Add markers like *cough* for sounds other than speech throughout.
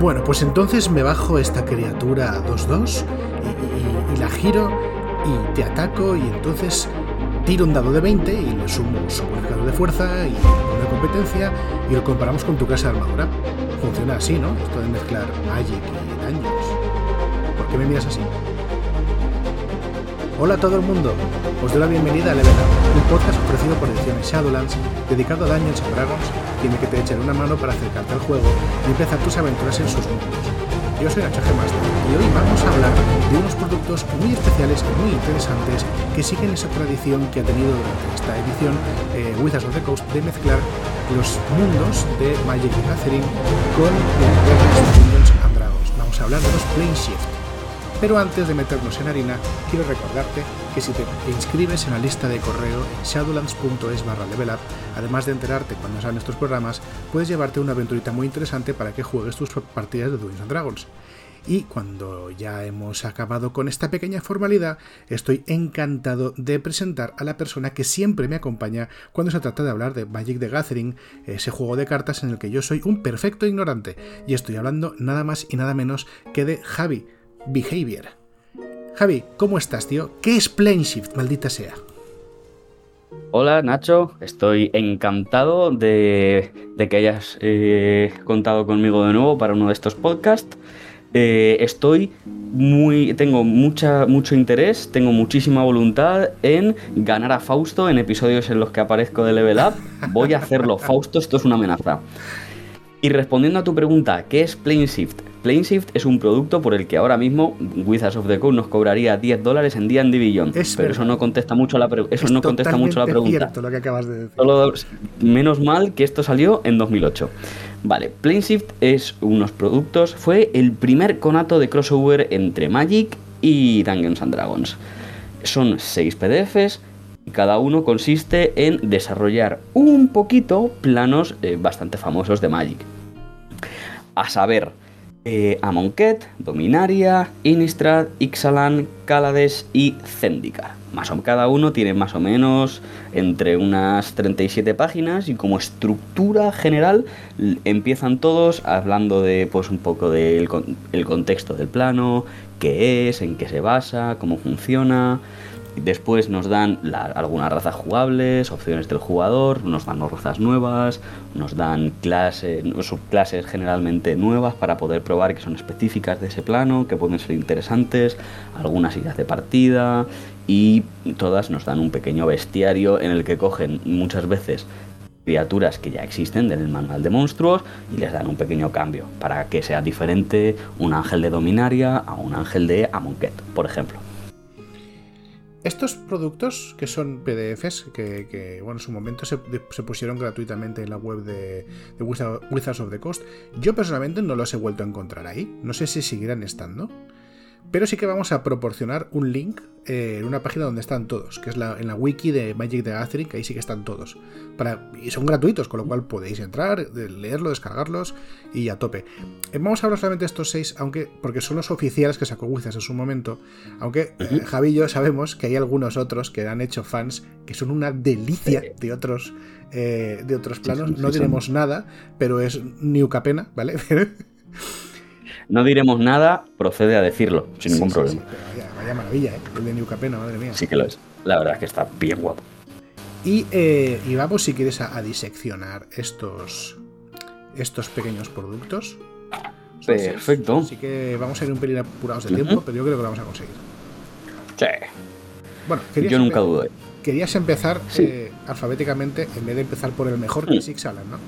Bueno, pues entonces me bajo esta criatura 2-2 y, la giro y te ataco y entonces tiro un dado de 20 y le sumo su bonificador de fuerza y de competencia y lo comparamos con tu casa de armadura. Funciona así, ¿no? Esto de mezclar Magic y daños. ¿Por qué me miras así? Hola a todo el mundo, os doy la bienvenida a Level Up, un podcast ofrecido por Ediciones Shadowlands, dedicado a Dungeons and Dragons, tiene que te echar una mano para acercarte al juego y empezar tus aventuras en sus mundos. Yo soy Nacho Master y hoy vamos a hablar de unos productos muy especiales y muy interesantes que siguen esa tradición que ha tenido durante esta edición eh, Wizards of the Coast de mezclar los mundos de Magic the Gathering con Dungeons and Dragons. Vamos a hablar de los Plane Shift pero antes de meternos en harina, quiero recordarte que si te inscribes en la lista de correo en shadowlands.es barra levelup, además de enterarte cuando salen estos programas, puedes llevarte una aventurita muy interesante para que juegues tus partidas de Dungeons Dragons. Y cuando ya hemos acabado con esta pequeña formalidad, estoy encantado de presentar a la persona que siempre me acompaña cuando se trata de hablar de Magic the Gathering, ese juego de cartas en el que yo soy un perfecto ignorante. Y estoy hablando nada más y nada menos que de Javi. Behavior. Javi, ¿cómo estás, tío? ¿Qué es Shift, maldita sea? Hola Nacho, estoy encantado de, que hayas eh, contado conmigo de nuevo para uno de estos podcasts. Eh, estoy muy. tengo mucha, mucho interés, tengo muchísima voluntad en ganar a Fausto en episodios en los que aparezco de Level Up. Voy a hacerlo, Fausto, esto es una amenaza. Y respondiendo a tu pregunta, ¿qué es Shift? PlaneShift es un producto por el que ahora mismo Wizards of the Coast nos cobraría 10 dólares en D&D Beyond. pero eso no contesta mucho la, eso no contesta mucho la pregunta. lo que acabas de decir. menos mal que esto salió en 2008. Vale, PlaneShift es unos productos, fue el primer conato de crossover entre Magic y Dungeons and Dragons. Son 6 PDFs cada uno consiste en desarrollar un poquito planos eh, bastante famosos de Magic. A saber, eh, Amonkhet, Dominaria, Innistrad, Ixalan, Kaladesh y Zendikar. Más o cada uno tiene más o menos entre unas 37 páginas y como estructura general empiezan todos hablando de pues un poco del contexto del plano, qué es, en qué se basa, cómo funciona, Después nos dan algunas razas jugables, opciones del jugador, nos dan razas nuevas, nos dan clases, subclases generalmente nuevas para poder probar que son específicas de ese plano, que pueden ser interesantes, algunas ideas de partida y todas nos dan un pequeño bestiario en el que cogen muchas veces criaturas que ya existen del manual de monstruos y les dan un pequeño cambio para que sea diferente un ángel de Dominaria a un ángel de Amonkhet, por ejemplo. Estos productos, que son PDFs, que, bueno, en su momento se, pusieron gratuitamente en la web de, de, Wizards of the Coast, yo personalmente no los he vuelto a encontrar ahí. No sé si seguirán estando. Pero sí que vamos a proporcionar un link eh, en una página donde están todos, que es la, en la wiki de Magic the Gathering, que ahí sí que están todos. Para, y son gratuitos, con lo cual podéis entrar, leerlo, descargarlos y a tope. Eh, vamos a hablar solamente de estos seis, aunque, porque son los oficiales que sacó Wizards en su momento. Aunque eh, Javi y yo sabemos que hay algunos otros que han hecho fans que son una delicia de otros, de otros planos. no diremos nada, pero es ni pena, ¿vale? *laughs* No diremos nada, procede a decirlo, sin ningún problema. vaya, maravilla, ¿eh? El de New Capena, madre mía. Sí que lo es. La verdad es que está bien guapo. Y, eh, vamos, si quieres, a, diseccionar estos, estos pequeños productos. Perfecto. Así que vamos a ir un pelín apurados de tiempo, pero yo creo que lo vamos a conseguir. Sí. Bueno, yo nunca dudé. Querías empezar eh, alfabéticamente en vez de empezar por el mejor que es mm. Ixalan, ¿no?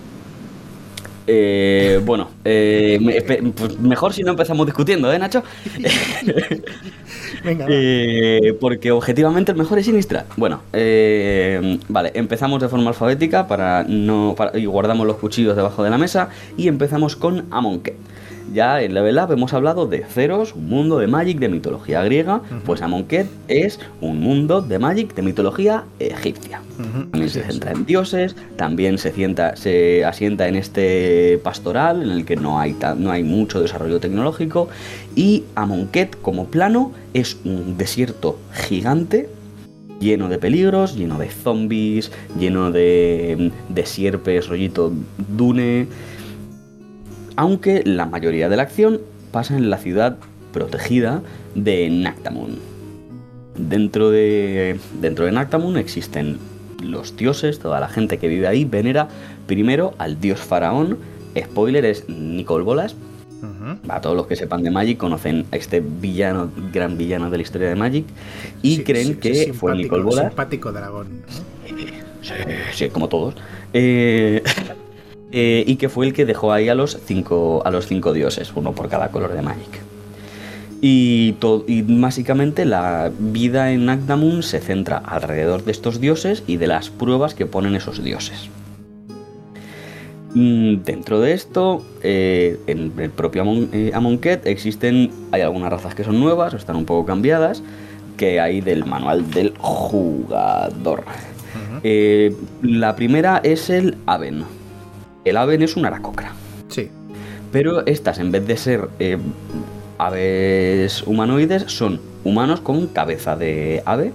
Eh, bueno, eh, pues mejor si no empezamos discutiendo, ¿eh, Nacho? *laughs* Venga. Eh, porque objetivamente el mejor es Sinistra. Bueno, eh, vale, empezamos de forma alfabética para no y guardamos los cuchillos debajo de la mesa y empezamos con Amonkhet. Ya en Level Up hemos hablado de Ceros, un mundo de Magic de mitología griega, pues Amonkhet es un mundo de Magic de mitología egipcia. También se centra en dioses, también se, se asienta en este pastoral en el que no hay, no hay mucho desarrollo tecnológico. Y Amonkhet como plano es un desierto gigante lleno de peligros, lleno de zombies, lleno de, de sierpes, rollito dune aunque la mayoría de la acción pasa en la ciudad protegida de Nactamun. Dentro de, dentro de Nactamun existen los dioses, toda la gente que vive ahí venera primero al dios faraón. Spoiler es Nicol Bolas. A todos los que sepan de Magic conocen a este villano, gran villano de la historia de Magic y creen que fue Nicol Bolas. Simpático dragón. Sí, sí, como todos. Eh, *laughs* eh, y que fue el que dejó ahí a los cinco, a los cinco dioses, uno por cada color de Magic. Y, y básicamente la vida en Agdamun se centra alrededor de estos dioses y de las pruebas que ponen esos dioses. Mm, dentro de esto, eh, en el propio Amonkhet existen, hay algunas razas que son nuevas o están un poco cambiadas, que hay del manual del jugador. Eh, la primera es el Aven. El Aven es un aracocra. Sí. Pero estas, en vez de ser eh, aves humanoides, son humanos con cabeza de ave.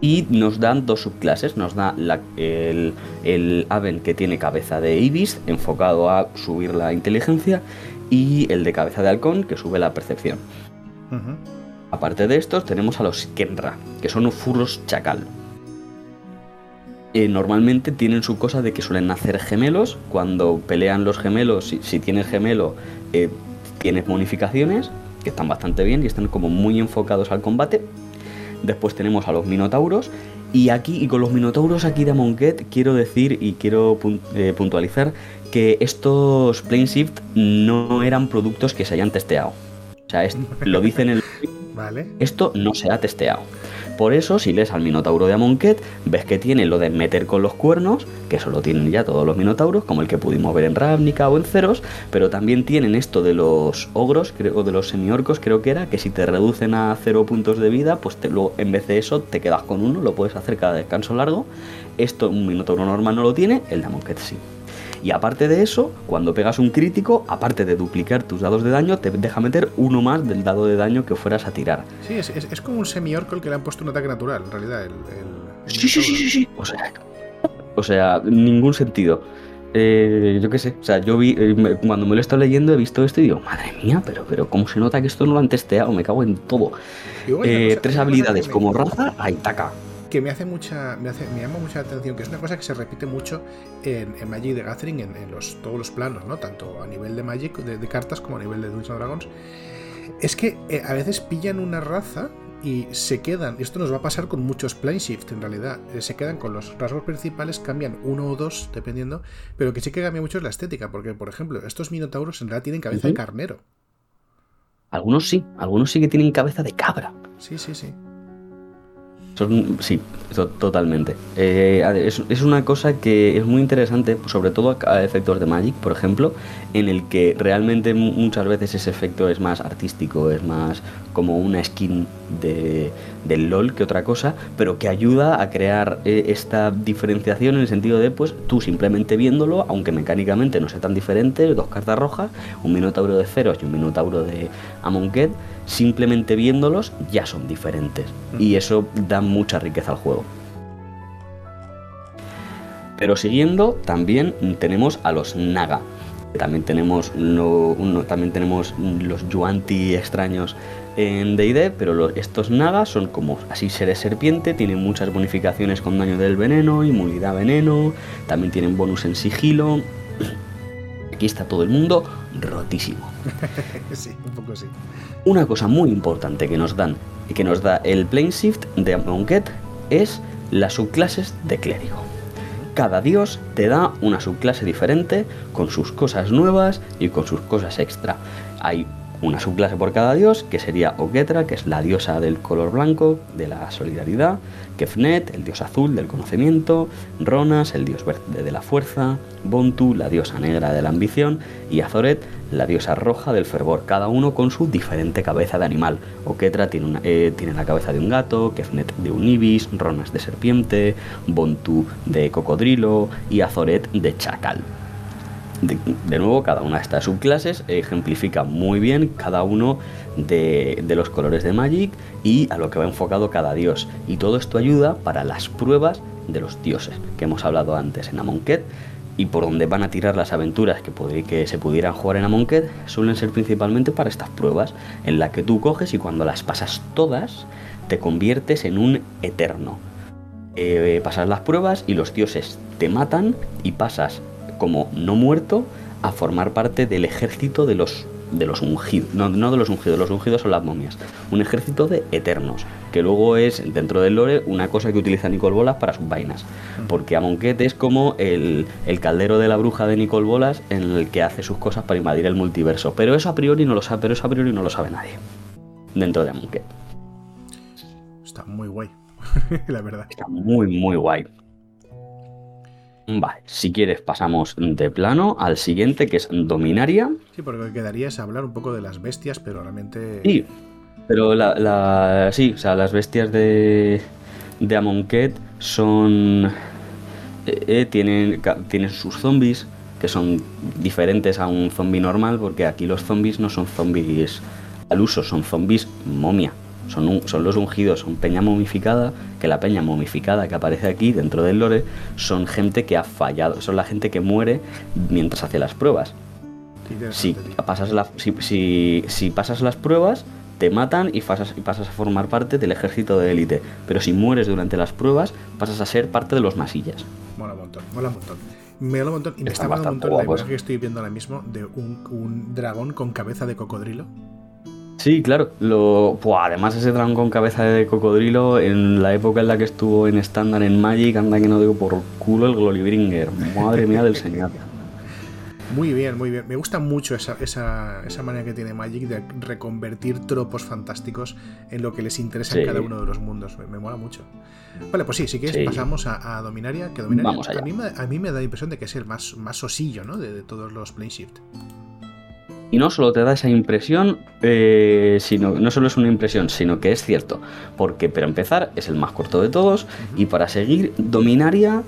Y nos dan dos subclases. Nos da el, el Aven que tiene cabeza de Ibis, enfocado a subir la inteligencia. Y el de cabeza de halcón, que sube la percepción. Aparte de estos, tenemos a los Kenra, que son furros chacal. Eh, normalmente tienen su cosa de que suelen nacer gemelos. Cuando pelean los gemelos, si, tienes gemelo, eh, tienes bonificaciones, que están bastante bien y están como muy enfocados al combate. Después tenemos a los minotauros. Y aquí, y con los minotauros aquí de Monket, quiero decir y quiero eh, puntualizar que estos Plane Shift no eran productos que se hayan testeado. O sea, lo dicen en el... *laughs* Vale. Esto no se ha testeado. Por eso, si lees al Minotauro de Amonkhet, ves que tiene lo de meter con los cuernos, que eso lo tienen ya todos los Minotauros, como el que pudimos ver en Ravnica o en Ceros, pero también tienen esto de los ogros, creo, de los semiorcos, creo que era, que si te reducen a cero puntos de vida, pues en vez de eso te quedas con uno, lo puedes hacer cada descanso largo. Esto un Minotauro normal no lo tiene, el de Amonkhet sí. Y aparte de eso, cuando pegas un crítico, aparte de duplicar tus dados de daño, te deja meter uno más del dado de daño que fueras a tirar. Sí, es, como un semi-orco el que le han puesto un ataque natural, en realidad. El, sí, sí, sí, sí, O sea, o sea ningún sentido. Eh, yo qué sé, o sea, yo vi, eh, cuando me lo he estado leyendo he visto esto y digo, madre mía, pero, pero ¿cómo se nota que esto no lo han testeado? Me cago en todo. Eh, tres habilidades como raza, ahí taca que me hace mucha me, hace, me llama mucha atención, que es una cosa que se repite mucho en, Magic de Gathering, en, los, todos los planos, ¿no? Tanto a nivel de Magic, de, cartas, como a nivel de Dungeons Dragons. Es que eh, a veces pillan una raza y se quedan, y esto nos va a pasar con muchos plane shift en realidad, eh, se quedan con los rasgos principales, cambian uno o dos dependiendo, pero que sí que cambia mucho es la estética, porque por ejemplo, estos minotauros en realidad tienen cabeza de carnero. Algunos sí, algunos sí que tienen cabeza de cabra. Sí, sí, sí sí, totalmente. Eh, es, una cosa que es muy interesante, sobre todo a efectos de Magic, por ejemplo, en el que realmente muchas veces ese efecto es más artístico, es más como una skin de, del LOL que otra cosa, pero que ayuda a crear eh, esta diferenciación en el sentido de, pues tú simplemente viéndolo, aunque mecánicamente no sea tan diferente, dos cartas rojas, un Minotauro de Ceros y un Minotauro de Amonkhet, simplemente viéndolos ya son diferentes. Y eso da mucha riqueza al juego. Pero siguiendo, también tenemos a los Naga. También tenemos, también tenemos los Yuanti extraños en D&D, pero estos Naga son como así seres serpiente, tienen muchas bonificaciones con daño del veneno, inmunidad veneno, también tienen bonus en sigilo. Aquí está todo el mundo rotísimo. *laughs* sí, un poco sí. Una cosa muy importante que nos dan y que nos da el Plane Shift de Amonkhet es las subclases de clérigo. Cada dios te da una subclase diferente con sus cosas nuevas y con sus cosas extra. Hay una subclase por cada dios, que sería Oketra, que es la diosa del color blanco, de la solidaridad, Kefnet, el dios azul del conocimiento, Ronas, el dios verde de la fuerza, Bontu, la diosa negra de la ambición, y Azoret, la diosa roja del fervor, cada uno con su diferente cabeza de animal. Oketra tiene, eh, tiene la cabeza de un gato, Kefnet de un ibis, Ronas de serpiente, Bontu de cocodrilo y Azoret de chacal. De, nuevo, cada una de estas subclases ejemplifica muy bien cada uno de, los colores de Magic y a lo que va enfocado cada dios. Y todo esto ayuda para las pruebas de los dioses que hemos hablado antes en Amonkhet. y por donde van a tirar las aventuras que, que se pudieran jugar en Amonkhet suelen ser principalmente para estas pruebas, en la que tú coges y cuando las pasas todas te conviertes en un eterno. Eh, pasas las pruebas y los dioses te matan y pasas como no muerto a formar parte del ejército de los de los ungidos, no, de los ungidos, los ungidos son las momias, un ejército de eternos, que luego es dentro del lore una cosa que utiliza Nicole Bolas para sus vainas, porque Amonkhet es como el, caldero de la bruja de Nicole Bolas en el que hace sus cosas para invadir el multiverso, pero eso a priori no lo sabe, pero eso a priori no lo sabe nadie dentro de Amonkhet. Está muy guay, *laughs* la verdad. Está muy muy guay. Vale, si quieres pasamos de plano al siguiente que es Dominaria. Sí, porque lo que quedaría es hablar un poco de las bestias, pero realmente... Sí, pero la, sí, o sea, las bestias de, de Amonkhet son... Eh, eh, tienen, tienen sus zombies, que son diferentes a un zombie normal, porque aquí los zombies no son zombies al uso, son zombies momia. Son, son los ungidos, son peña momificada, que la peña momificada que aparece aquí dentro del lore son gente que ha fallado, son la gente que muere mientras hace las pruebas. Si pasas, si, si, pasas las pruebas, te matan y pasas, y pasas a formar parte del ejército de élite. Pero si mueres durante las pruebas, pasas a ser parte de los masillas. Mola un montón, mola un montón. Me mola un montón. Y me está, molando un montón la imagen que estoy viendo ahora mismo de un, un dragón con cabeza de cocodrilo. Sí, claro. Lo, además ese dragón con cabeza de cocodrilo, en la época en la que estuvo en estándar en Magic, anda que no digo por culo el Gloribringer. Madre mía del señor. Muy bien, muy bien. Me gusta mucho esa, esa, esa, manera que tiene Magic de reconvertir tropos fantásticos en lo que les interesa en cada uno de los mundos. Me, mola mucho. Vale, pues sí, si quieres pasamos a, Dominaria, que Dominaria a, mí, a, mí, me da la impresión de que es el más, más osillo ¿no? de, de todos los Plane Shift. Y no solo te da esa impresión, eh, sino no solo es una impresión, sino que es cierto. Porque para empezar es el más corto de todos y para seguir Dominaria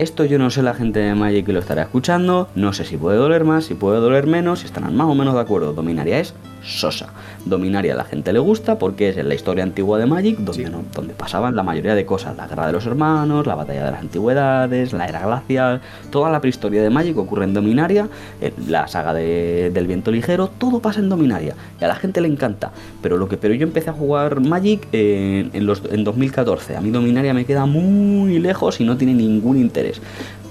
esto yo no sé la gente de Magic que lo estará escuchando, no sé si puede doler más, si puede doler menos, si estarán más o menos de acuerdo. Dominaria es sosa. Dominaria a la gente le gusta porque es en la historia antigua de Magic donde, donde pasaban la mayoría de cosas. La guerra de los hermanos, la batalla de las antigüedades, la era glacial, toda la prehistoria de Magic ocurre en Dominaria, la saga del viento ligero, todo pasa en Dominaria y a la gente le encanta. Pero lo que pero yo empecé a jugar Magic en, en, los, en 2014. A mí Dominaria me queda muy lejos y no tiene ningún interés.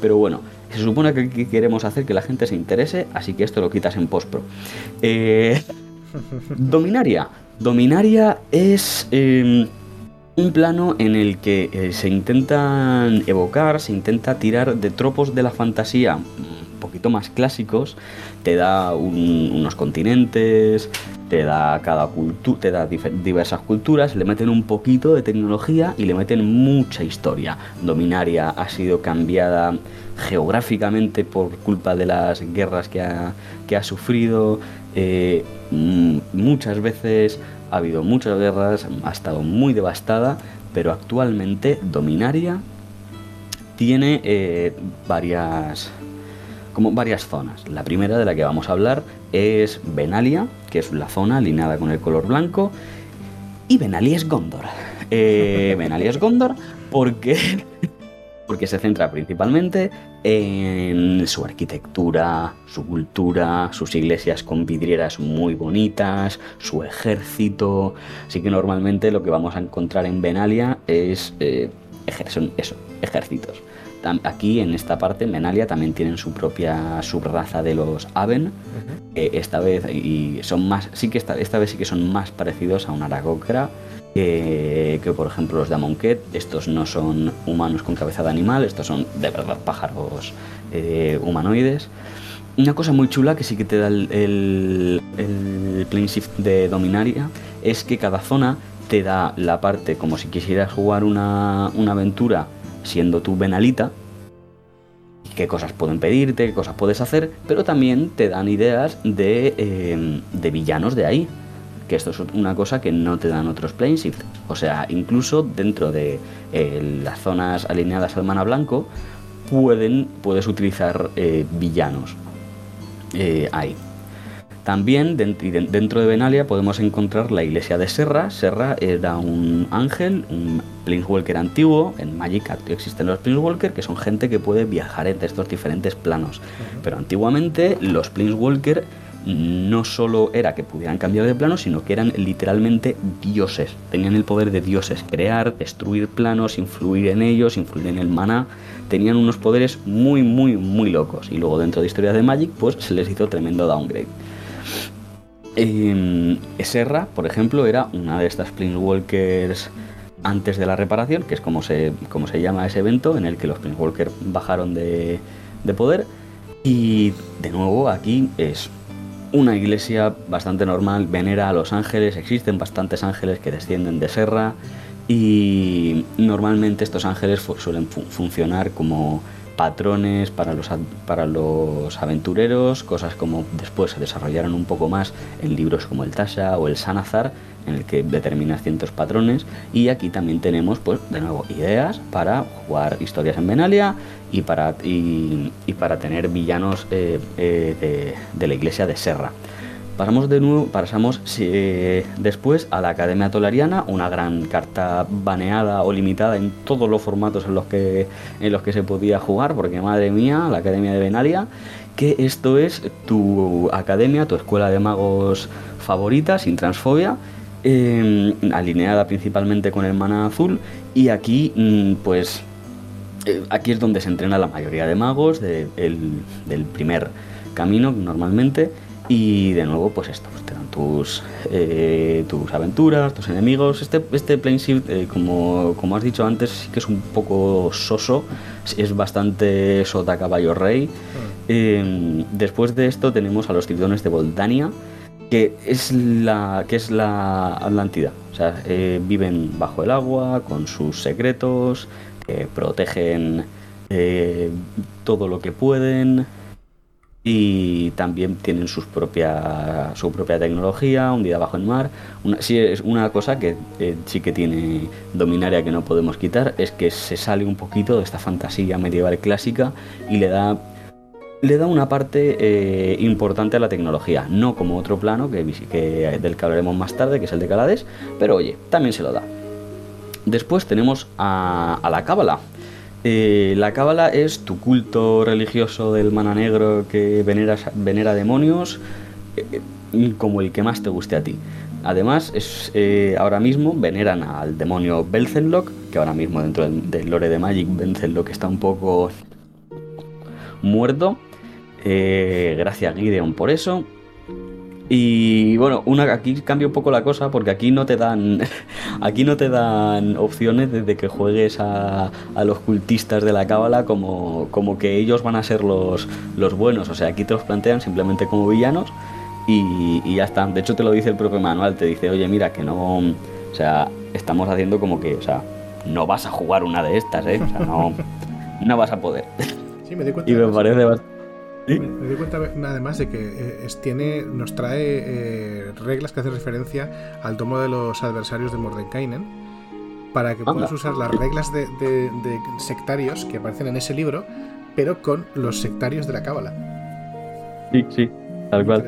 Pero bueno, se supone que queremos hacer que la gente se interese, así que esto lo quitas en postpro. Eh, *laughs* Dominaria. Dominaria es em, un plano en el que eh, se intentan evocar, se intenta tirar de tropos de la fantasía un poquito más clásicos. Te da unos continentes, te da cada cultura, te da diversas culturas, le meten un poquito de tecnología y le meten mucha historia. Dominaria ha sido cambiada geográficamente por culpa de las guerras que ha, que ha sufrido. Eh, muchas veces ha habido muchas guerras, ha estado muy devastada, pero actualmente Dominaria tiene eh, varias como varias zonas. La primera de la que vamos a hablar es Benalia, que es la zona alineada con el color blanco, y Benalia es Gondor. Eh, *laughs* Benalia es Gondor porque, porque se centra principalmente en su arquitectura, su cultura, sus iglesias con vidrieras muy bonitas, su ejército. Así que normalmente lo que vamos a encontrar en Benalia es eh, son eso, ejércitos. Aquí en esta parte, en Menalia, también tienen su propia subraza de los Aven. esta vez, y son más, sí que esta, esta vez sí que son más parecidos a un Aragocra que, por ejemplo los de Amonkhet. Estos no son humanos con cabeza de animal, estos son de verdad pájaros eh, humanoides. Una cosa muy chula que sí que te da el, el, el shift de Dominaria es que cada zona te da la parte como si quisieras jugar una, una aventura siendo tú Benalita, qué cosas pueden pedirte, qué cosas puedes hacer, pero también te dan ideas de, em, de villanos de ahí. Que esto es una cosa que no te dan otros Planeshift. O sea, incluso dentro de eh, las zonas alineadas al mana blanco, pueden, puedes utilizar eh, villanos eh, ahí. También dentro de Benalia podemos encontrar la iglesia de Serra. Serra era un ángel, un Planeswalker antiguo, en Magic existen los Planeswalker, que son gente que puede viajar entre estos diferentes planos. Pero antiguamente los Planeswalker no solo era que pudieran cambiar de plano, sino que eran literalmente dioses. Tenían el poder de dioses, crear, destruir planos, influir en ellos, influir en el maná. Tenían unos poderes muy, muy, muy locos. Y luego dentro de historias de Magic, pues se les hizo tremendo downgrade. Eh, Serra, por ejemplo, era una de estas Planeswalkers antes de la reparación, que es como se, se llama ese evento, en el que los Planeswalkers bajaron de, de poder. Y de nuevo aquí es una iglesia bastante normal, venera a los ángeles, existen bastantes ángeles que descienden de Serra y normalmente estos ángeles suelen funcionar como patrones para los, para los aventureros, cosas como después se desarrollaron un poco más en libros como el Tasha o el Sanazar, en el que determinas cientos patrones y aquí también tenemos pues de nuevo ideas para jugar historias en Benalia y para, y, para tener villanos eh, eh, de, la iglesia de Serra. Pasamos de nuevo, pasamos después a la Academia Tolariana, una gran carta baneada o limitada en todos los formatos en los que, en los que se podía jugar, porque madre mía, la Academia de Benalia, que esto es tu academia, tu escuela de magos favorita, sin transfobia, em, alineada principalmente con el mana azul, y aquí mm, pues eh, aquí es donde se entrena la mayoría de magos del primer camino normalmente. Y de nuevo pues esto pues te dan tus eh, tus aventuras tus enemigos. Este este plane eh, como, como has dicho antes sí que es un poco soso es bastante sota caballo rey. Ah. después de esto tenemos a los tritones de Voldania que es la que es la Atlántida o sea viven bajo el agua con sus secretos protegen eh, todo lo que pueden y también tienen sus propia, su propia tecnología, un día bajo el mar. Una, es una cosa que eh, sí que tiene Dominaria que no podemos quitar, es que se sale un poquito de esta fantasía medieval clásica y le da, le da una parte eh, importante a la tecnología, no como otro plano que, que, del que hablaremos más tarde, que es el de Calades, pero oye, también se lo da. Después tenemos a, la Cábala. Eh, la Cábala es tu culto religioso del mana negro que venera demonios eh, como el que más te guste a ti. Además, es, eh, ahora mismo veneran al demonio Belzenlock, que ahora mismo dentro del, lore de Magic Belzenlock está un poco muerto. Gracias Gideon por eso. Y bueno, una, aquí cambia un poco la cosa porque aquí no te dan *laughs* aquí no te dan opciones desde que juegues a, los cultistas de la cábala como, como que ellos van a ser los, los buenos. O sea, aquí te los plantean simplemente como villanos y, y ya está. De hecho te lo dice el propio manual, te dice, oye mira que no. O sea, estamos haciendo como que, o sea, no vas a jugar una de estas, ¿eh? O sea, no, no vas a poder. Sí, me di cuenta. *laughs* y me parece bastante me, doy cuenta además de que eh, tiene, nos trae eh, reglas que hacen referencia al tomo de los adversarios de Mordenkainen para que puedas usar las reglas de, sectarios que aparecen en ese libro, pero con los sectarios de la cábala. Sí, sí, tal cual.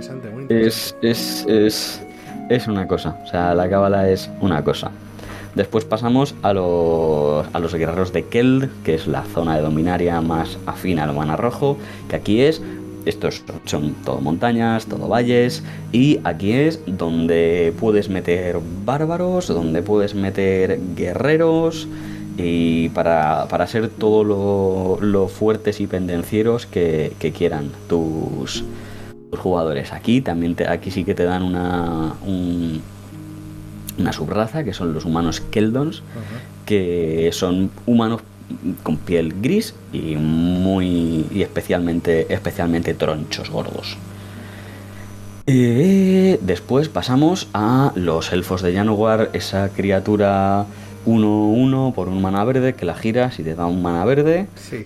Es, es, es, es una cosa, o sea, la cábala es una cosa. Después pasamos a los, a los guerreros de Keld, que es la zona de dominaria más afín al mana rojo, que aquí es estos son todo montañas, todo valles y aquí es donde puedes meter bárbaros, donde puedes meter guerreros y para, ser todo lo, fuertes y pendencieros que, quieran tus, jugadores. Aquí también aquí sí que te dan una, una subraza, que son los humanos Keldons, que son humanos con piel gris y muy y especialmente especialmente tronchos gordos. Eh, después pasamos a los elfos de Janowar, esa criatura 1-1 por un mana verde que la giras y te da un mana verde. Sí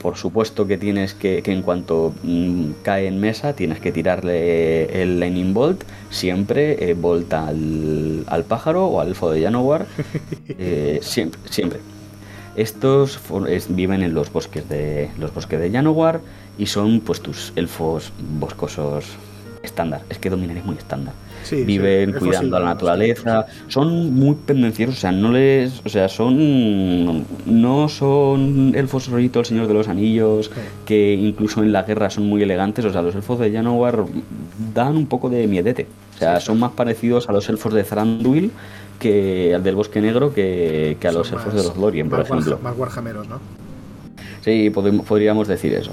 por supuesto que tienes que, que en cuanto mm, cae en mesa, tienes que tirarle el Lightning Bolt, siempre eh, volta al, pájaro o al elfo de Janowar, *laughs* eh, siempre, siempre. Estos viven en los bosques de los bosques de Janowar y son pues tus elfos boscosos estándar. Es que Dominaria es muy estándar. Sí, Viven sí, cuidando a la naturaleza. Son muy pendenciosos, o sea, no les. O sea, son. No son elfos rollito el Señor de los Anillos, que incluso en la guerra son muy elegantes. O sea, los elfos de Janowar dan un poco de miedete. O sea, son más parecidos a los elfos de Thranduil que al del Bosque Negro que, que a Son los elfos más- de los Lorien, por más warja- ejemplo. más warhammeros, ¿no? Sí, podem- podríamos decir eso.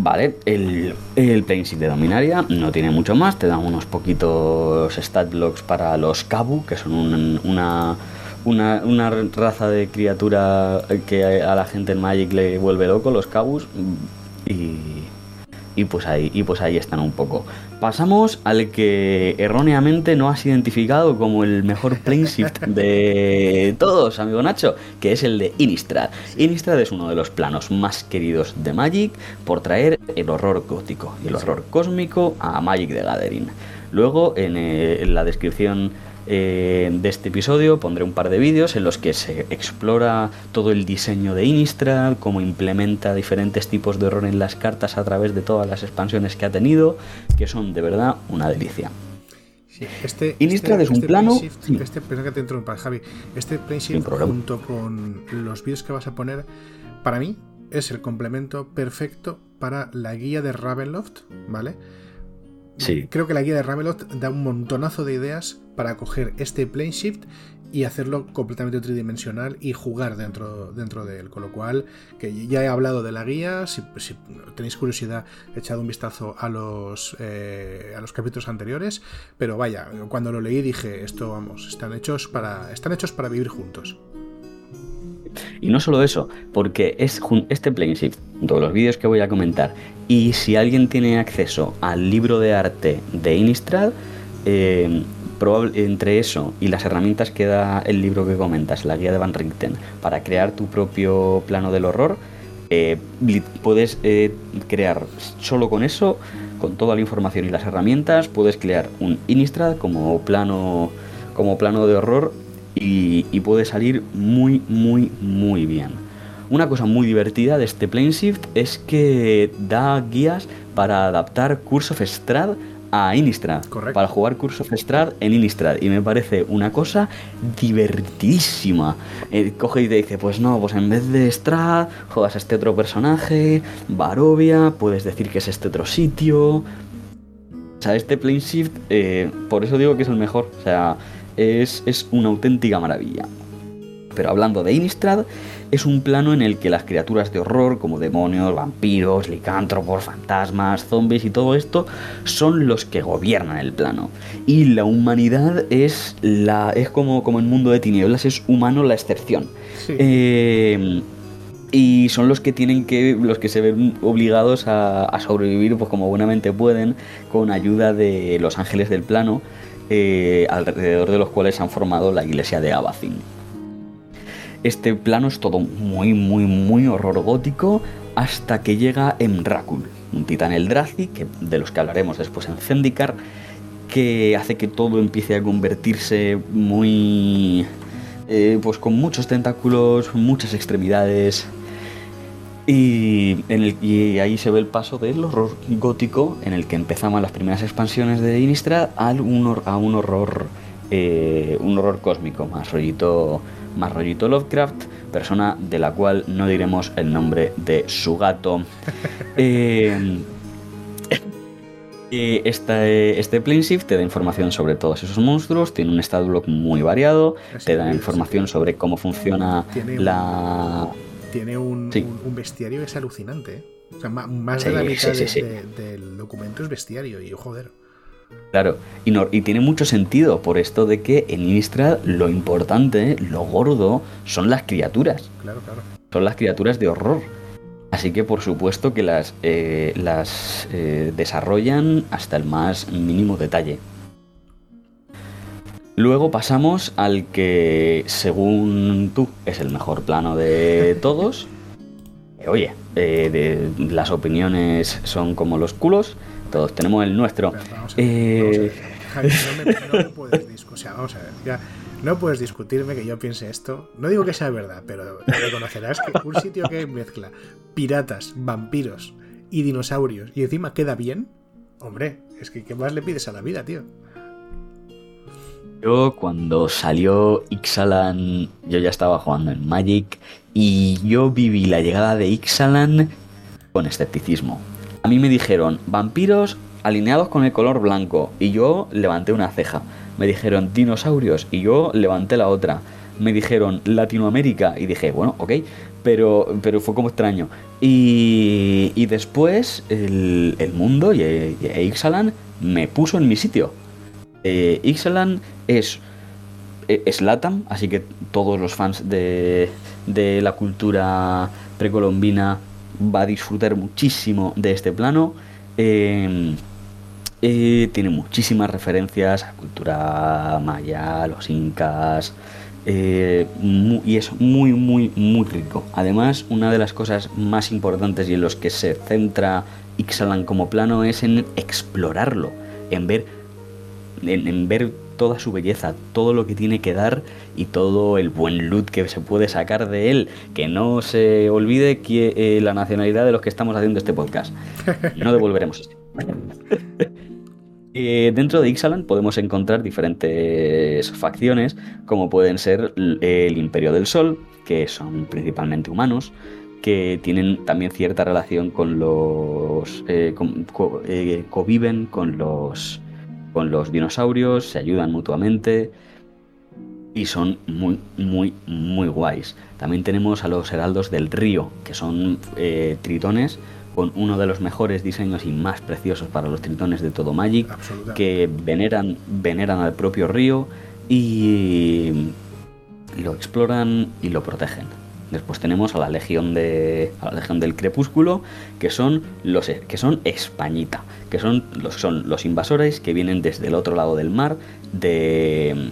Vale, el, el de Dominaria no tiene mucho más, te dan unos poquitos stat blocks para los Kabu, que son un- una, una, una raza de criatura que a la gente en Magic le vuelve loco, los Kabus, y, y, pues ahí, y pues ahí están un poco. Pasamos al que erróneamente no has identificado como el mejor Planeshift *laughs* de todos, amigo Nacho, que es el de Innistrad. Innistrad es uno de los planos más queridos de Magic por traer el horror gótico y el horror cósmico a Magic the Gathering. Luego, en, eh, en la descripción eh, de este episodio pondré un par de vídeos en los que se explora todo el diseño de Innistrad, cómo implementa diferentes tipos de horror en las cartas a través de todas las expansiones que ha tenido, que son de verdad una delicia. Sí, este, Innistrad este- es un este plano- sí. Este, perdón que te interrumpa, Javi. Este junto con los vídeos que vas a poner, para mí es el complemento perfecto para la guía de Ravenloft, ¿vale? Sí. Creo que la guía de Ravenloft da un montonazo de ideas para coger este Planeshift y hacerlo completamente tridimensional y jugar dentro, dentro de él. Con lo cual, que ya he hablado de la guía, si, tenéis curiosidad, echad un vistazo a los, eh, a los capítulos anteriores. Pero vaya, cuando lo leí dije, esto vamos, están hechos para, están hechos para vivir juntos. Y no solo eso, porque es este Planeshift, todos los vídeos que voy a comentar, y si alguien tiene acceso al libro de arte de Innistrad, eh, entre eso y las herramientas que da el libro que comentas, la guía de Van Richten, para crear tu propio plano del horror, eh, puedes eh, crear solo con eso, con toda la información y las herramientas, puedes crear un Innistrad como plano, como plano de horror y, puede salir muy, muy, muy bien. Una cosa muy divertida de este Planeshift es que da guías para adaptar Curse of Strahd a Innistrad. Correcto. Para jugar Curse of Strahd en Innistrad. Y me parece una cosa divertidísima. Eh, coge y te dice, pues no, pues en vez de Strahd, juegas a este otro personaje, Barovia, puedes decir que es este otro sitio. O sea, este Plane Shift, eh, por eso digo que es el mejor. O sea, es, es una auténtica maravilla. Pero hablando de Innistrad, es un plano en el que las criaturas de horror, como demonios, vampiros, licántropos, fantasmas, zombies y todo esto, son los que gobiernan el plano. Y la humanidad es la. es como, como en mundo de tinieblas, es humano la excepción. Sí. Eh, y son los que tienen que los que se ven obligados a, a sobrevivir pues como buenamente pueden con ayuda de los ángeles del plano eh, alrededor de los cuales se han formado la iglesia de Abacin este plano es todo muy muy muy horror gótico hasta que llega Emrakul un titán Eldrazi que, de los que hablaremos después en Zendikar que hace que todo empiece a convertirse muy eh, pues con muchos tentáculos, muchas extremidades. Y, en el, y ahí se ve el paso del horror gótico en el que empezaban las primeras expansiones de Innistrad hor- a un horror eh, un horror cósmico más rollito más rollito Lovecraft persona de la cual no diremos el nombre de su gato *laughs* Eh, eh, eh, este Planeshift te da información sobre todos esos monstruos, tiene un stat block muy variado, Así te da información sobre cómo funciona Tiene un- la... Tiene un, Sí. un- bestiario que es alucinante. ¿eh? O sea, más Sí, de la mitad de- del documento es bestiario. Y joder, Claro, y, no- y tiene mucho sentido por esto de que en Innistrad lo importante, lo gordo, son las criaturas, claro, claro. son las criaturas de horror. Así que por supuesto que las, eh, las eh, desarrollan hasta el más mínimo detalle. Luego pasamos al que, según tú, es el mejor plano de *laughs* todos. Eh, Oye, eh, de- las opiniones son como los culos, todos tenemos el nuestro. Pero vamos a ver, Eh, vamos a ver. Javi, no me, no me puedes discutir. O sea, vamos a ver. Ya, no puedes discutirme que yo piense esto. No digo que sea verdad, pero reconocerás que un sitio que mezcla piratas, vampiros y dinosaurios y encima queda bien. Hombre, es que ¿qué más le pides a la vida, tío? Yo cuando salió Ixalan, yo ya estaba jugando en Magic y yo viví la llegada de Ixalan con escepticismo. A mí me dijeron vampiros alineados con el color blanco y yo levanté una ceja. Me dijeron dinosaurios y yo levanté la otra. Me dijeron Latinoamérica y dije, bueno, ok, pero, pero fue como extraño. Y, y después el, mundo y, y Ixalan me puso en mi sitio. Eh, Ixalan es, e, es LATAM, así que todos los fans de, de la cultura precolombina va a disfrutar muchísimo de este plano. Eh, tiene muchísimas referencias a cultura maya, los incas, eh, y es muy, muy, muy rico. Además, una de las cosas más importantes y en los que se centra Ixalan como plano es en explorarlo, en ver, en ver toda su belleza, todo lo que tiene que dar y todo el buen loot que se puede sacar de él. Que no se olvide que, eh, la nacionalidad de los que estamos haciendo este podcast. No devolveremos este. *laughs* Eh, dentro de Ixalan podemos encontrar diferentes facciones, como pueden ser el Imperio del Sol, que son principalmente humanos, que tienen también cierta relación con los. eh, co- eh, conviven con los. Con los dinosaurios, se ayudan mutuamente. Y son muy, muy, muy guays. También tenemos a los Heraldos del Río, que son eh, tritones con uno de los mejores diseños y más preciosos para los tritones de todo Magic, que veneran, veneran al propio río y lo exploran y lo protegen. Después tenemos a la Legión de a la Legión del Crepúsculo, que son los que son Españita, que son los son los invasores que vienen desde el otro lado del mar de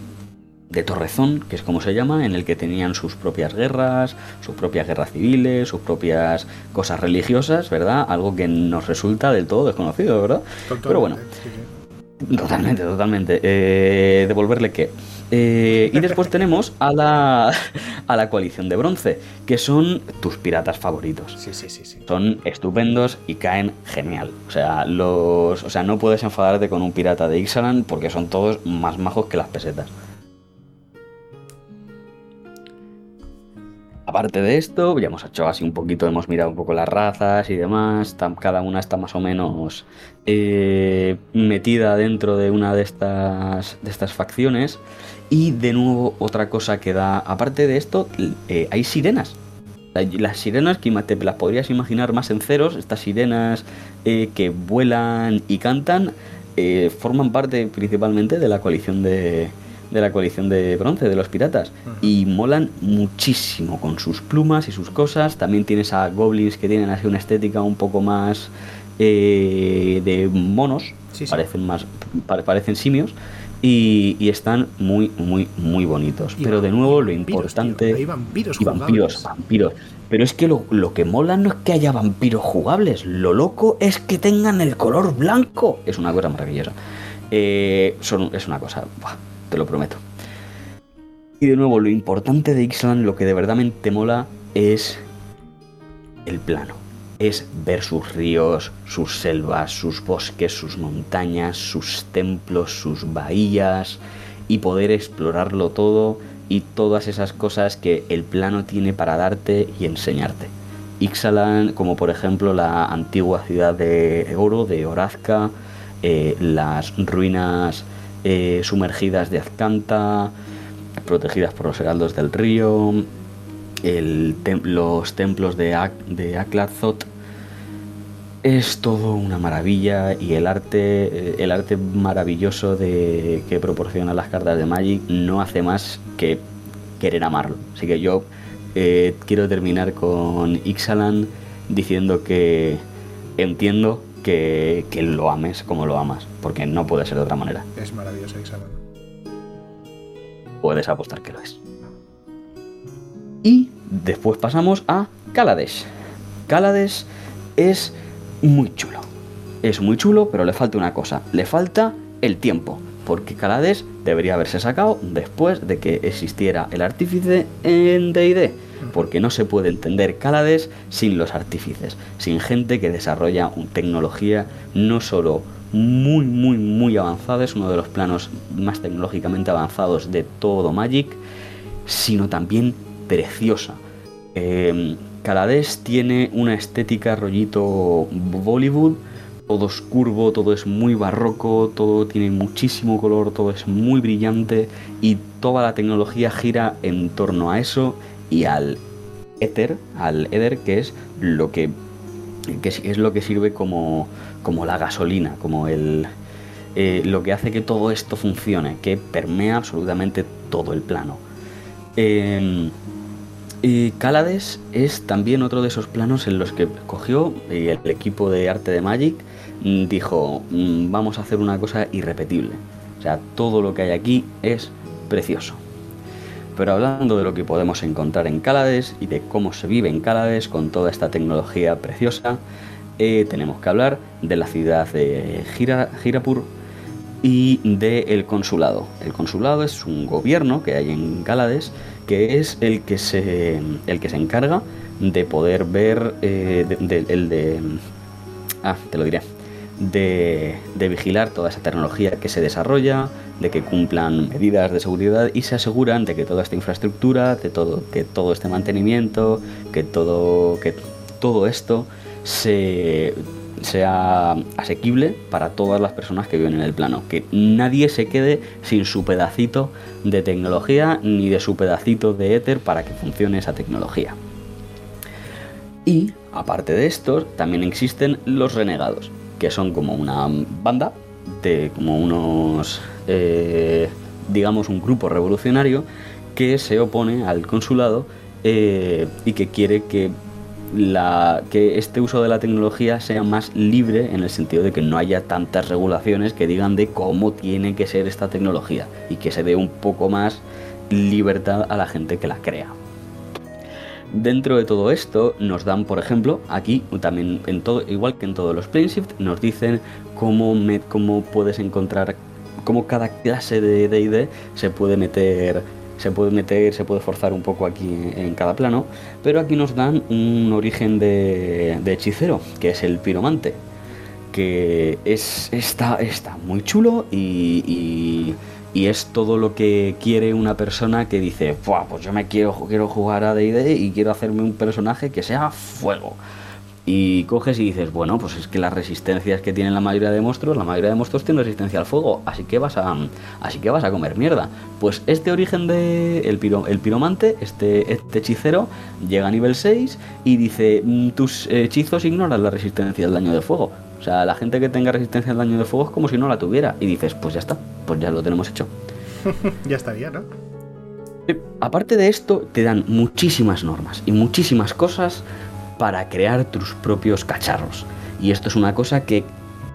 de Torrezón, que es como se llama, en el que tenían sus propias guerras, sus propias guerras civiles, sus propias cosas religiosas, ¿verdad? Algo que nos resulta del todo desconocido, ¿verdad? Pero bueno, Totalmente, sí, sí. Totalmente, totalmente. Eh, ¿Devolverle qué? Eh, y después tenemos a la, a la coalición de bronce, que son tus piratas favoritos. Sí, sí, sí, sí. Son estupendos y caen genial. O sea, los, o sea, no puedes enfadarte con un pirata de Ixalan porque son todos más majos que las pesetas. Aparte de esto, ya hemos hecho así un poquito, hemos mirado un poco las razas y demás. Cada una está más o menos eh, metida dentro de una de estas, de estas facciones. Y de nuevo, otra cosa que da. Aparte de esto, eh, hay sirenas. La- Las sirenas que te las podrías imaginar más en ceros, estas sirenas eh, que vuelan y cantan, eh, forman parte principalmente de la coalición de, de la coalición de bronce, de los piratas. Y molan muchísimo con sus plumas y sus cosas. También tienes a goblins que tienen así una estética un poco más eh, de monos. Sí, sí. Parecen más. pare- parecen simios. Y, y están muy, muy, muy bonitos. Y Pero de nuevo lo vampiros, importante. tío. Hay vampiros Y vampiros, vampiros. Pero es que lo, lo que mola no es que haya vampiros jugables. Lo loco es que tengan el color blanco. Es una cosa maravillosa. Eh, son- es una cosa, te lo prometo. Y de nuevo, lo importante de Ixalan, lo que de verdad te mola es el plano. Es ver sus ríos, sus selvas, sus bosques, sus montañas, sus templos, sus bahías y poder explorarlo todo y todas esas cosas que el plano tiene para darte y enseñarte. Ixalan, como por ejemplo la antigua ciudad de Oro, de Orazca, eh, las ruinas eh, sumergidas de Azcanta, protegidas por los heraldos del río, el tem- los templos de, Ak- de. Es todo una maravilla y el arte, eh, el arte maravilloso de, que proporciona las cartas de Magic no hace más que querer amarlo. Así que yo eh, quiero terminar con Ixalan diciendo que entiendo que, que lo ames como lo amas, porque no puede ser de otra manera. Es maravilloso Ixalan. Puedes apostar que lo es. Y después pasamos a Kaladesh. Kaladesh es muy chulo. Es muy chulo, pero le falta una cosa. Le falta el tiempo. Porque Kaladesh debería haberse sacado después de que existiera el artífice en DD. Porque no se puede entender Kaladesh sin los artífices. Sin gente que desarrolla tecnología no solo muy, muy, muy avanzada, es uno de los planos más tecnológicamente avanzados de todo Magic, sino también preciosa. Eh, tiene una estética rollito Bollywood, todo es curvo, todo es muy barroco, todo tiene muchísimo color, todo es muy brillante y toda la tecnología gira en torno a eso y al éter, al éter que es lo que, es lo que sirve como, como la gasolina, como el, eh, lo que hace que todo esto funcione, que permea absolutamente todo el plano. Em, y Calades es también otro de esos planos en los que cogió y el equipo de arte de Magic mm, dijo, mm, vamos a hacer una cosa irrepetible. O sea, todo lo que hay aquí es precioso. Pero hablando de lo que podemos encontrar en Calades y de cómo se vive en Calades con toda esta tecnología preciosa, eh, tenemos que hablar de la ciudad de Girapur y del consulado. El consulado es un gobierno que hay en Calades que es el que se, el que se encarga de poder ver, eh, el de, ah, te lo diré, de, de, vigilar toda esa tecnología que se desarrolla, de que cumplan medidas de seguridad y se aseguran de que toda esta infraestructura, de todo, que todo este mantenimiento, que todo, que todo esto se sea asequible para todas las personas que viven en el plano. Que nadie se quede sin su pedacito de tecnología ni de su pedacito de éter para que funcione esa tecnología. Y, aparte de esto, también existen los renegados, que son como una banda de como unos, eh, digamos, un grupo revolucionario que se opone al consulado eh, y que quiere que que este uso de la tecnología sea más libre en el sentido de que no haya tantas regulaciones que digan de cómo tiene que ser esta tecnología y que se dé un poco más libertad a la gente que la crea. Dentro de todo esto nos dan, por ejemplo, aquí también en todo, igual que en todos los Shift, nos dicen cómo, cómo puedes encontrar, cómo cada clase de D&D se puede meter se puede meter, se puede forzar un poco aquí en cada plano, pero aquí nos dan un origen de, hechicero, que es el piromante, que es, está, está muy chulo y, y, es todo lo que quiere una persona que dice, pues yo me quiero, quiero jugar a D&D y quiero hacerme un personaje que sea fuego y coges y dices, bueno, pues es que las resistencias que tienen la mayoría de monstruos, la mayoría de monstruos tienen resistencia al fuego, así que vas a así que vas a comer mierda. Pues este origen de el, el piromante, este, este hechicero, llega a nivel 6 y dice, mm, tus hechizos ignoran la resistencia al daño de fuego. O sea, la gente que tenga resistencia al daño de fuego es como si no la tuviera. Y dices, pues ya está, pues ya lo tenemos hecho. *laughs* ya estaría, ¿no? Aparte de esto, te dan muchísimas normas y muchísimas cosas para crear tus propios cacharros. Y esto es una cosa que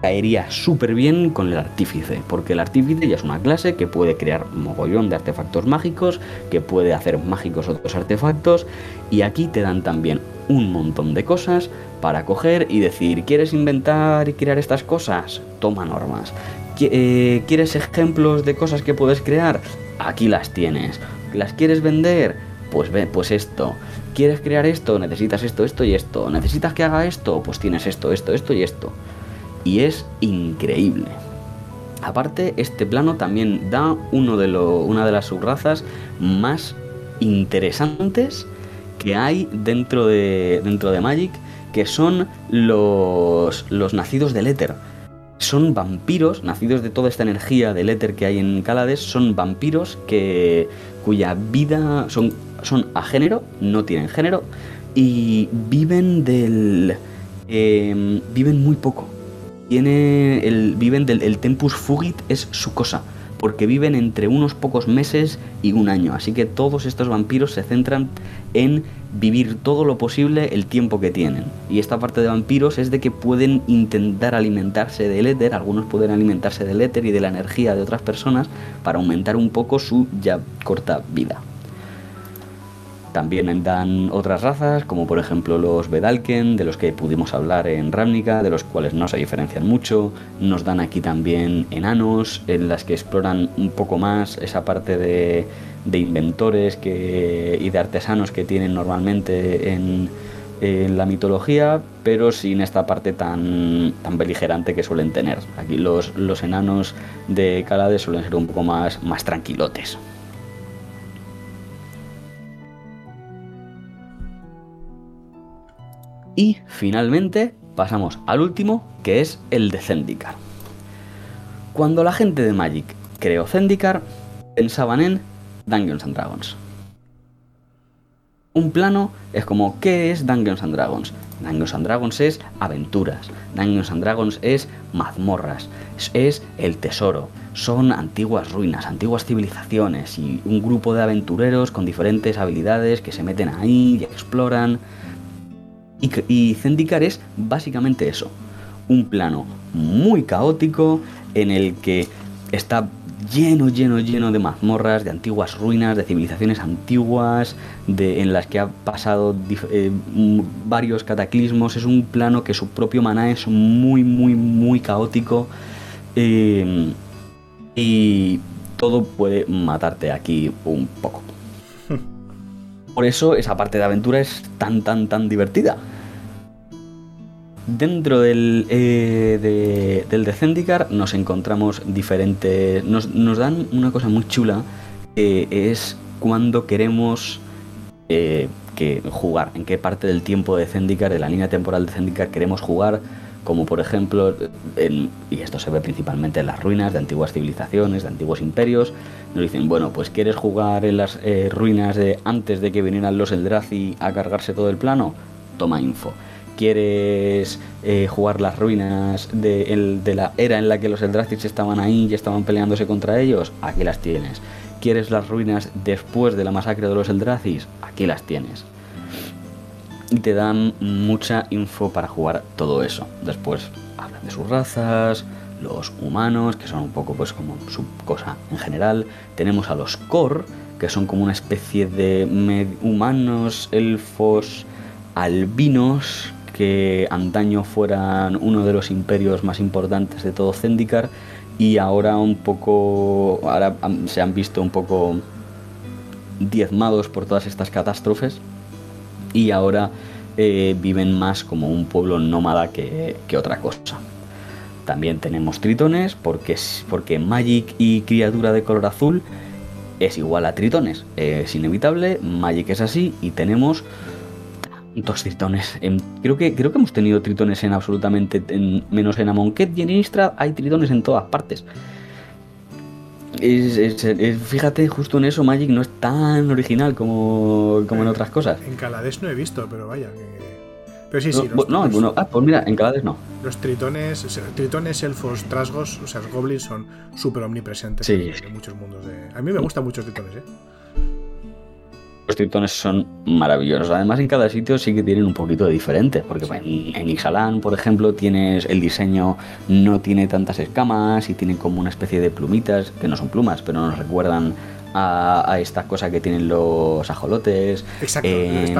caería súper bien con el artífice, porque el artífice ya es una clase que puede crear mogollón de artefactos mágicos, que puede hacer mágicos otros artefactos, y aquí te dan también un montón de cosas para coger y decir, ¿quieres inventar y crear estas cosas? Toma normas. Eh, ¿Quieres ejemplos de cosas que puedes crear? Aquí las tienes. ¿Las quieres vender? Pues ve, pues esto. ¿Quieres crear esto? Necesitas esto, esto y esto. ¿Necesitas que haga esto? Pues tienes esto, esto, esto y esto. Y es increíble. Aparte, este plano también da uno de una de las subrazas más interesantes que hay dentro de, Magic, que son los, los nacidos del éter. Son vampiros, nacidos de toda esta energía del éter que hay en Calades, son vampiros que, cuya vida son son a género, no tienen género y viven del... Em, viven muy poco. Tiene el, viven del el tempus fugit, es su cosa, porque viven entre unos pocos meses y un año. Así que todos estos vampiros se centran en vivir todo lo posible el tiempo que tienen. Y esta parte de vampiros es de que pueden intentar alimentarse del éter, algunos pueden alimentarse del éter y de la energía de otras personas para aumentar un poco su ya corta vida. También dan otras razas, como por ejemplo los Vedalken, de los que pudimos hablar en Ravnica, de los cuales no se diferencian mucho. Nos dan aquí también enanos, en las que exploran un poco más esa parte de, inventores que, y de artesanos que tienen normalmente en, en la mitología, pero sin esta parte tan, tan beligerante que suelen tener. Aquí los, los enanos de Calade suelen ser un poco más, más tranquilotes. Y finalmente pasamos al último, que es el de Zendikar. Cuando la gente de Magic creó Zendikar, pensaban en Dungeons and Dragons. Un plano es como, ¿qué es Dungeons and Dragons? Dungeons and Dragons es aventuras, Dungeons and Dragons es mazmorras, es el tesoro, son antiguas ruinas, antiguas civilizaciones y un grupo de aventureros con diferentes habilidades que se meten ahí y exploran. Y, y Zendikar es básicamente eso, un plano muy caótico en el que está lleno, lleno, lleno de mazmorras, de antiguas ruinas, de civilizaciones antiguas, de, en las que ha pasado eh, varios cataclismos. Es un plano que su propio maná es muy, muy, muy caótico. Eh, y todo puede matarte aquí un poco. *laughs* Por eso esa parte de aventura es tan, tan, tan divertida. Dentro del, eh, de, del de Zendikar nos encontramos diferentes. Nos, dan una cosa muy chula que es cuando queremos eh, que jugar, en qué parte del tiempo de Zendikar, de la línea temporal de Zendikar queremos jugar, como por ejemplo, y esto se ve principalmente en las ruinas de antiguas civilizaciones, de antiguos imperios, nos dicen, bueno, pues quieres jugar en las eh, ruinas de antes de que vinieran los Eldrazi a cargarse todo el plano, toma info quieres eh, jugar las ruinas de, la era en la que los Eldrathis estaban ahí y estaban peleándose contra ellos, aquí las tienes. ¿Quieres las ruinas después de la masacre de los Eldrathis? Aquí las tienes. Y te dan mucha info para jugar todo eso. Después hablan de sus razas, los humanos, que son un poco pues como su cosa en general. Tenemos a los Kor, que son como una especie de humanos, elfos, albinos, que antaño fueran uno de los imperios más importantes de todo Zendikar y ahora un poco ahora se han visto un poco diezmados por todas estas catástrofes y ahora eh, viven más como un pueblo nómada que, otra cosa. También tenemos tritones porque, porque Magic y criatura de color azul es igual a tritones. Es inevitable, Magic es así y tenemos Dos tritones. creo, que, creo que hemos tenido tritones en absolutamente. menos en Amonkhet y en Innistrad hay tritones en todas partes. fíjate, justo en eso Magic no es tan original como, como en otras cosas. En Calades no he visto, pero vaya. Pero sí, sí. No, no, ah, pues mira, en Calades no. Los tritones, tritones, elfos, trasgos, o sea, los goblins son súper omnipresentes en, muchos mundos. De... A mí me gustan mucho los tritones, ¿eh? Los tritones son maravillosos. Además, en cada sitio sí que tienen un poquito de diferente, porque en, Ixalan, por ejemplo, tienes el diseño no tiene tantas escamas y tiene como una especie de plumitas, que no son plumas, pero nos recuerdan a, a esta cosa que tienen los ajolotes. Exacto, en,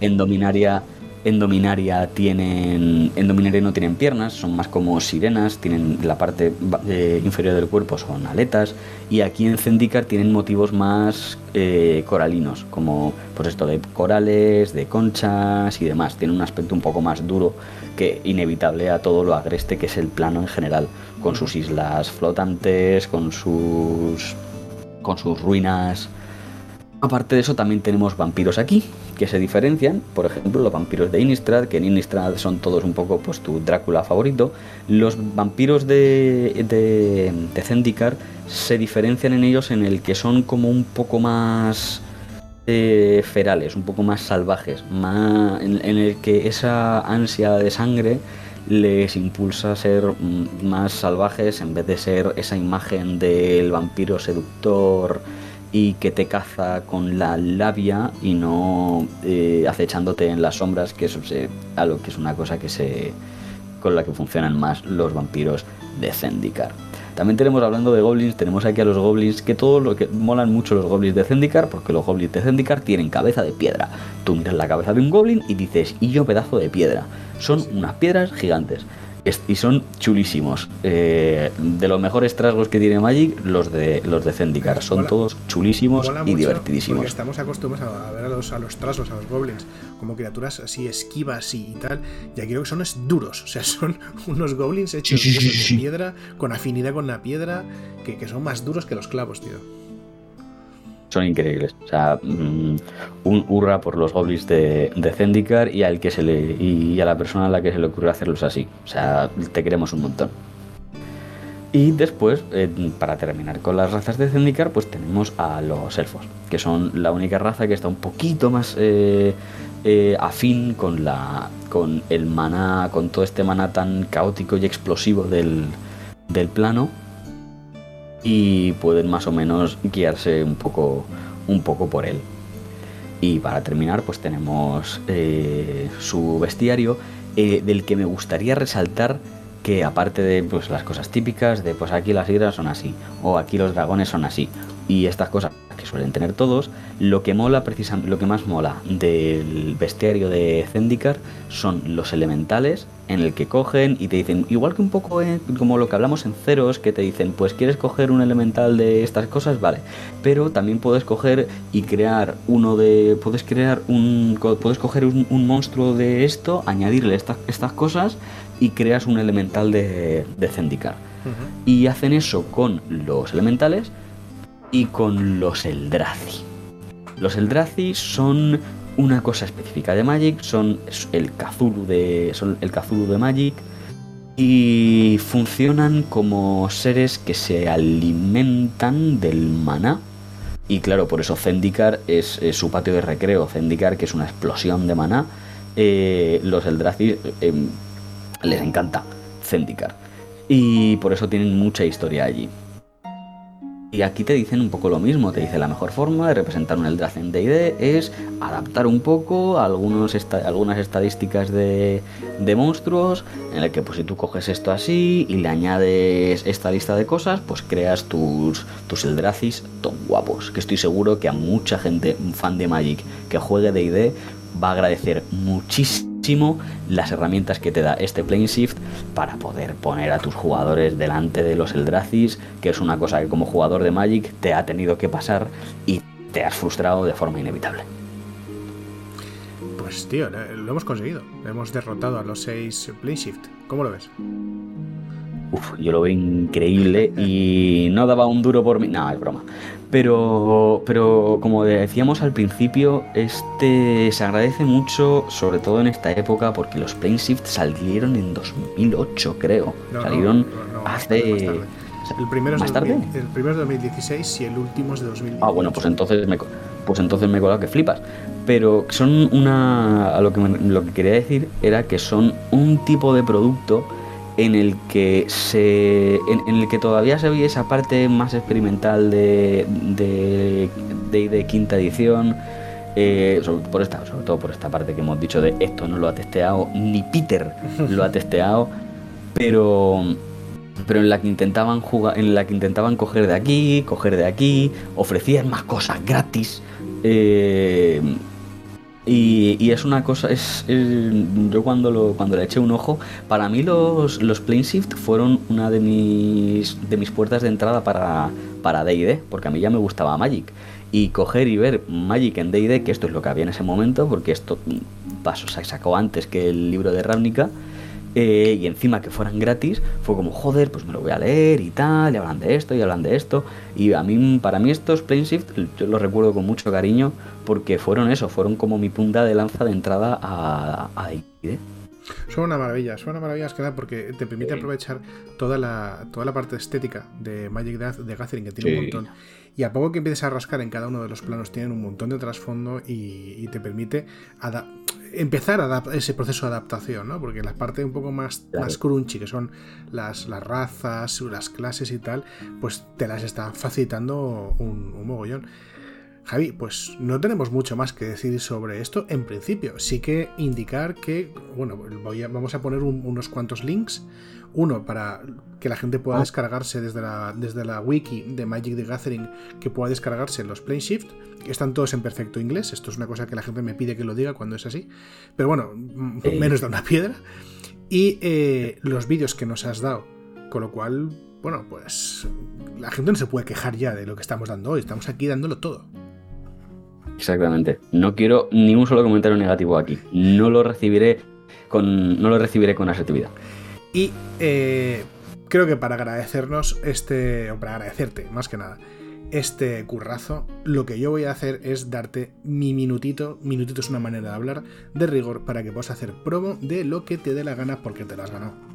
en Dominaria en Dominaria tienen. En Dominaria no tienen piernas, son más como sirenas, tienen la parte eh, inferior del cuerpo, son aletas. Y aquí en Zendikar tienen motivos más eh, coralinos, como pues esto de corales, de conchas y demás. Tiene un aspecto un poco más duro que inevitable a todo lo agreste que es el plano en general, con sus islas flotantes, con sus. con sus ruinas. Aparte de eso, también tenemos vampiros aquí, que se diferencian, por ejemplo, los vampiros de Innistrad, que en Innistrad son todos un poco pues tu Drácula favorito. Los vampiros de, de, Zendikar se diferencian en ellos en el que son como un poco más eh, ferales, un poco más salvajes, más, en, el que esa ansia de sangre les impulsa a ser más salvajes en vez de ser esa imagen del vampiro seductor y que te caza con la labia y no eh, acechándote en las sombras, que eso es algo que es una cosa que se con la que funcionan más los vampiros de Zendikar. También tenemos hablando de goblins, tenemos aquí a los goblins que todo lo que molan mucho los goblins de Zendikar, porque los goblins de Zendikar tienen cabeza de piedra. Tú miras la cabeza de un goblin y dices, y yo pedazo de piedra. Son unas piedras gigantes. Y son chulísimos. Eh, de los mejores trasgos que tiene Magic, los de los de Zendikar. Son todos chulísimos y divertidísimos. estamos acostumbrados a ver a los, a los trasgos, a los goblins, como criaturas así esquivas y, tal. Y aquí creo que son duros. O sea, *laughs* son unos goblins hechos de piedra, con afinidad con la piedra, que, que son más duros que los clavos, tío son increíbles. O sea, mm, un hurra por los goblins de, de Zendikar y, al que se le, y a la persona a la que se le ocurrió hacerlos así. O sea, te queremos un montón. Y después, eh, para terminar con las razas de Zendikar, pues tenemos a los elfos, que son la única raza que está un poquito más eh, eh, afín con, la, con el maná, con todo este maná tan caótico y explosivo del, del plano y pueden más o menos guiarse un poco, un poco por él. Y para terminar, pues tenemos eh, su bestiario, eh, del que me gustaría resaltar que aparte de pues, las cosas típicas, de pues aquí las hidras son así, o aquí los dragones son así, y estas cosas que suelen tener todos, lo que mola precisamente, lo que más mola del bestiario de Zendikar son los elementales en el que cogen y te dicen, igual que un poco como lo que hablamos en ceros, que te dicen, pues quieres coger un elemental de estas cosas, vale, pero también puedes coger y crear uno de, puedes crear un, puedes coger un, monstruo de esto, añadirle estas, estas cosas y creas un elemental de, de Zendikar. Y hacen eso con los elementales y con los Eldrazi. Los Eldrazi son una cosa específica de Magic, son el Cthulhu de, son el Cthulhu de Magic y funcionan como seres que se alimentan del maná. Y claro, por eso Zendikar es, su patio de recreo. Zendikar, que es una explosión de maná. Eh, los Eldrazi em, les encanta Zendikar. Y por eso tienen mucha historia allí. Y aquí te dicen un poco lo mismo, te dice la mejor forma de representar un Eldrazi en D&D es adaptar un poco algunos algunas estadísticas de, monstruos, en el que pues si tú coges esto así y le añades esta lista de cosas, pues creas tus, tus Eldracis tan guapos, que estoy seguro que a mucha gente, fan de Magic que juegue D&D, va a agradecer muchísimo las herramientas que te da este Plane Shift para poder poner a tus jugadores delante de los Eldracis, que es una cosa que como jugador de Magic te ha tenido que pasar y te has frustrado de forma inevitable. Pues tío, lo hemos conseguido. Hemos derrotado a los seis Plane Shift. ¿Cómo lo ves? Uf, yo lo veo increíble y no daba un duro por mí. No, es broma. Pero, pero como decíamos al principio, este se agradece mucho, sobre todo en esta época, porque los Plane Shift salieron en 2008, creo. salieron hace. el primero, es el primero es de 2016 y el último es de 2018. Ah, bueno, pues entonces me, pues entonces me he colado que flipas. Pero son una. A lo que, lo que quería decir era que son un tipo de producto en el que se en, el que todavía se veía esa parte más experimental de de, de, quinta edición eh, sobre, por esta, sobre todo por esta parte que hemos dicho de esto no lo ha testeado ni Peter lo ha *laughs* testeado pero pero en la que intentaban jugar en la que intentaban coger de aquí coger de aquí ofrecían más cosas gratis eh, y, es una cosa, es, yo cuando, lo, cuando le eché un ojo, para mí los, los Shift fueron una de mis, de mis puertas de entrada para, para DD, porque a mí ya me gustaba Magic. Y coger y ver Magic en DD, que esto es lo que había en ese momento, porque esto pasó, se sacó antes que el libro de Ravnica eh, y encima que fueran gratis, fue como, joder, pues me lo voy a leer y tal, y hablan de esto y hablan de esto. Y a mí, para mí estos Plane Shift, yo los recuerdo con mucho cariño, porque fueron eso, fueron como mi punta de lanza de entrada a, a Son una maravilla, son una maravilla que da porque te permite aprovechar toda la, toda la parte estética de Magic de Gathering, que tiene un montón. Y a poco que empieces a rascar en cada uno de los planos, tienen un montón de trasfondo y, y te permite empezar a ese proceso de adaptación, ¿no? Porque la parte un poco más, más crunchy, que son las, las razas, las clases y tal, pues te las está facilitando un, mogollón. Javi, pues no tenemos mucho más que decir sobre esto en principio. Sí que indicar que, bueno, voy vamos a poner unos cuantos links uno, para que la gente pueda ah. descargarse desde la, desde la wiki de Magic the Gathering, que pueda descargarse los Plane Shift, están todos en perfecto inglés. Esto es una cosa que la gente me pide que lo diga cuando es así. Pero bueno, menos de una piedra. y eh, los vídeos que nos has dado. Con lo cual, bueno, pues la gente no se puede quejar ya de lo que estamos dando hoy. Estamos aquí dándolo todo. Exactamente. No quiero ni un solo comentario negativo aquí. No lo recibiré con, no lo recibiré con asertividad. Y eh, creo que para agradecernos este, o para agradecerte más que nada, este currazo, lo que yo voy a hacer es darte mi minutito, minutito es una manera de hablar, de rigor para que puedas hacer promo de lo que te dé la gana porque te la has ganado.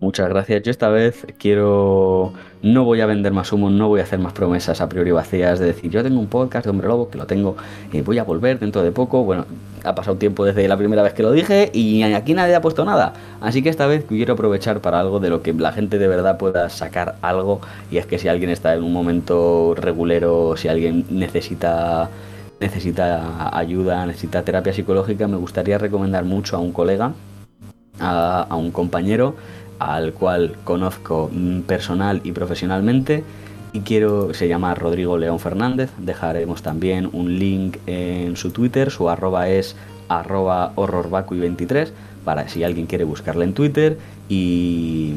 Muchas gracias. Yo esta vez quiero. No voy a vender más humo, no voy a hacer más promesas a priori vacías de decir yo tengo un podcast de Hombre Lobo que lo tengo y voy a volver dentro de poco. Bueno, ha pasado tiempo desde la primera vez que lo dije y aquí nadie ha puesto nada. Así que esta vez quiero aprovechar para algo de lo que la gente de verdad pueda sacar algo. Y es que si alguien está en un momento regulero, si alguien necesita necesita ayuda, necesita terapia psicológica, me gustaría recomendar mucho a un colega, a, un compañero al cual conozco mm, personal y profesionalmente y quiero, se llama Rodrigo León Fernández, dejaremos también un link en su Twitter, su arroba es arroba horrorbacui23 para si alguien quiere buscarle en Twitter y,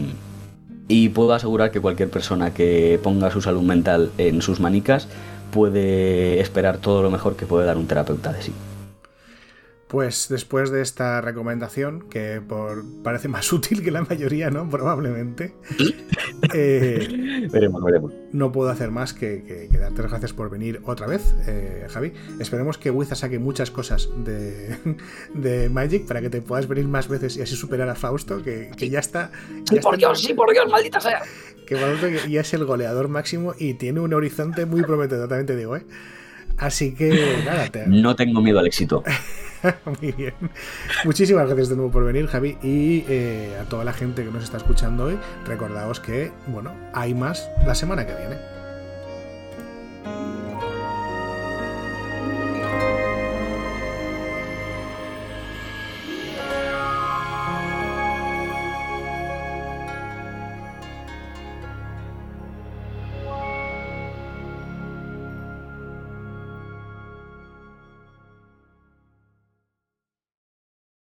y puedo asegurar que cualquier persona que ponga su salud mental en sus manicas puede esperar todo lo mejor que puede dar un terapeuta de sí. Pues después de esta recomendación, que por, parece más *laughs* útil que la mayoría, ¿no? Probablemente. *laughs* Eh, veremos, veremos. No puedo hacer más que, darte las gracias por venir otra vez, eh, Javi. Esperemos que Wiza saque muchas cosas *laughs* de, Magic para que te puedas venir más veces y así superar a Fausto, que, ya está. sí, por Dios, sí, por Dios, maldita sea. Que Fausto ya es el goleador máximo y tiene un horizonte muy prometedor, también te digo, ¿eh? Así que nada, No tengo miedo al éxito. *laughs* Muy bien. Muchísimas gracias de nuevo por venir, Javi, y eh, a toda la gente que nos está escuchando hoy, recordaos que, bueno, hay más la semana que viene.